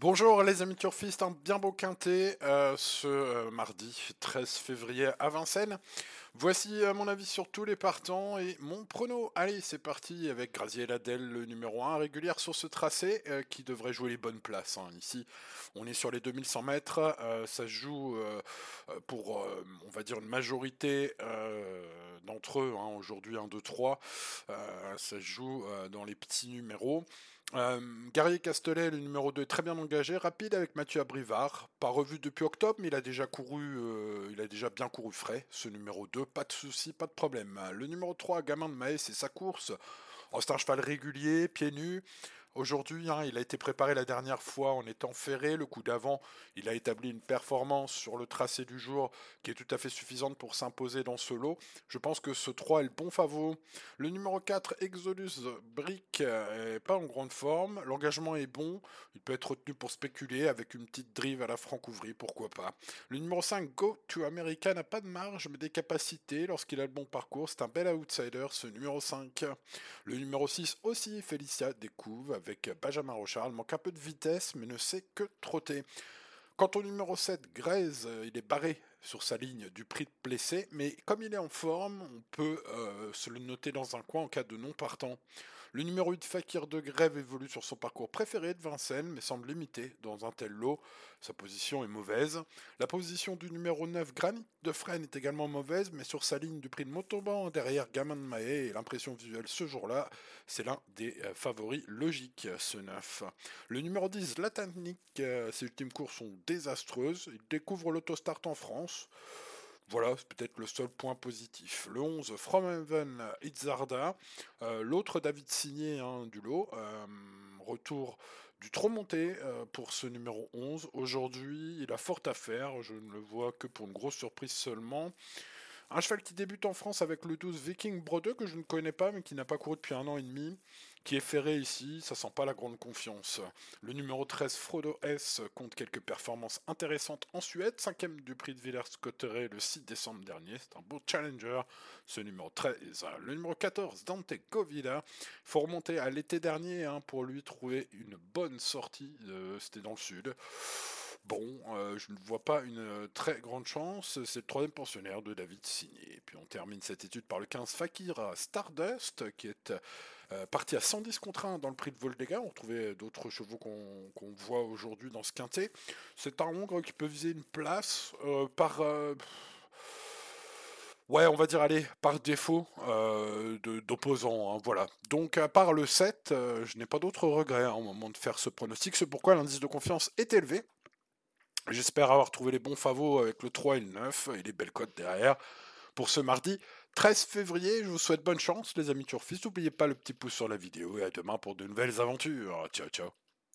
Bonjour les amis turfistes, un bien beau quintet euh, ce euh, mardi 13 février à Vincennes. Voici mon avis sur tous les partants et mon prono. Allez, c'est parti avec Graziella Ladel, le numéro 1, régulière sur ce tracé euh, qui devrait jouer les bonnes places. Hein. Ici, on est sur les 2100 mètres, ça joue pour, on va dire, une majorité d'entre eux, hein, aujourd'hui 1, 2, 3, ça joue dans les petits numéros. Euh, Guerrier Castellet, le numéro 2, est très bien engagé, rapide avec Mathieu Abrivard. Pas revu depuis octobre, mais il a déjà couru, euh, il a déjà bien couru frais, ce numéro 2. Pas de souci, pas de problème. Le numéro 3, Gamin de Maë, c'est sa course. Oh, c'est un cheval régulier, pieds nus. Aujourd'hui, hein, il a été préparé la dernière fois en étant ferré. Le coup d'avant, il a établi une performance sur le tracé du jour qui est tout à fait suffisante pour s'imposer dans ce lot. Je pense que ce 3 est le bon favori. Le numéro 4, Exodus Brick, est pas en grande forme. L'engagement est bon. Il peut être retenu pour spéculer avec une petite drive à la franc-ouvrie, pourquoi pas. Le numéro 5, Go to America, n'a pas de marge mais des capacités lorsqu'il a le bon parcours. C'est un bel outsider, ce numéro 5. Le numéro 6 aussi, Félicia découvre avec Benjamin Rochard. Il manque un peu de vitesse, mais ne sait que trotter. Quant au numéro 7, Graze, euh, il est barré sur sa ligne du prix de blessé, mais comme il est en forme, on peut euh, se le noter dans un coin en cas de non partant. Le numéro 8 Fakir de Grève évolue sur son parcours préféré de Vincennes, mais semble limité dans un tel lot. Sa position est mauvaise. La position du numéro 9 Granit de Fresne est également mauvaise, mais sur sa ligne du prix de Motoban, derrière Gamin de Mahé, et l'impression visuelle ce jour-là, c'est l'un des euh, favoris logiques, ce 9. Le numéro 10 La Technique, euh, ses ultimes courses sont désastreuses. Il découvre l'autostart en France. Voilà, c'est peut-être le seul point positif. Le 11, From Heaven Itzarda. Euh, l'autre David Signé hein, du lot. Euh, retour du trop monté euh, pour ce numéro 11. Aujourd'hui, il a fort à faire. Je ne le vois que pour une grosse surprise seulement. Un cheval qui débute en France avec le 12 Viking Brodeux que je ne connais pas mais qui n'a pas couru depuis un an et demi, qui est ferré ici, ça sent pas la grande confiance. Le numéro 13 Frodo S compte quelques performances intéressantes en Suède, cinquième du prix de Villers-Cotterêts le 6 décembre dernier, c'est un beau challenger, ce numéro 13. Le numéro 14 Dante Govila, il faut remonter à l'été dernier hein, pour lui trouver une bonne sortie, euh, c'était dans le sud. Bon, euh, je ne vois pas une euh, très grande chance. C'est le troisième pensionnaire de David Signé. puis on termine cette étude par le 15 Fakir Stardust, qui est euh, parti à 110 contre 1 dans le prix de Voldega. On retrouvait d'autres chevaux qu'on voit aujourd'hui dans ce quintet. C'est un Hongre qui peut viser une place par. Ouais, on va dire, allez, par défaut d'opposants, hein, voilà. Donc, à part le 7, je n'ai pas d'autres regrets hein, au moment de faire ce pronostic. C'est pourquoi l'indice de confiance est élevé. J'espère avoir trouvé les bons favos avec le 3 et le 9 et les belles cotes derrière pour ce mardi 13 février. Je vous souhaite bonne chance, les amis turfistes. N'oubliez pas le petit pouce sur la vidéo et à demain pour de nouvelles aventures. Ciao, ciao.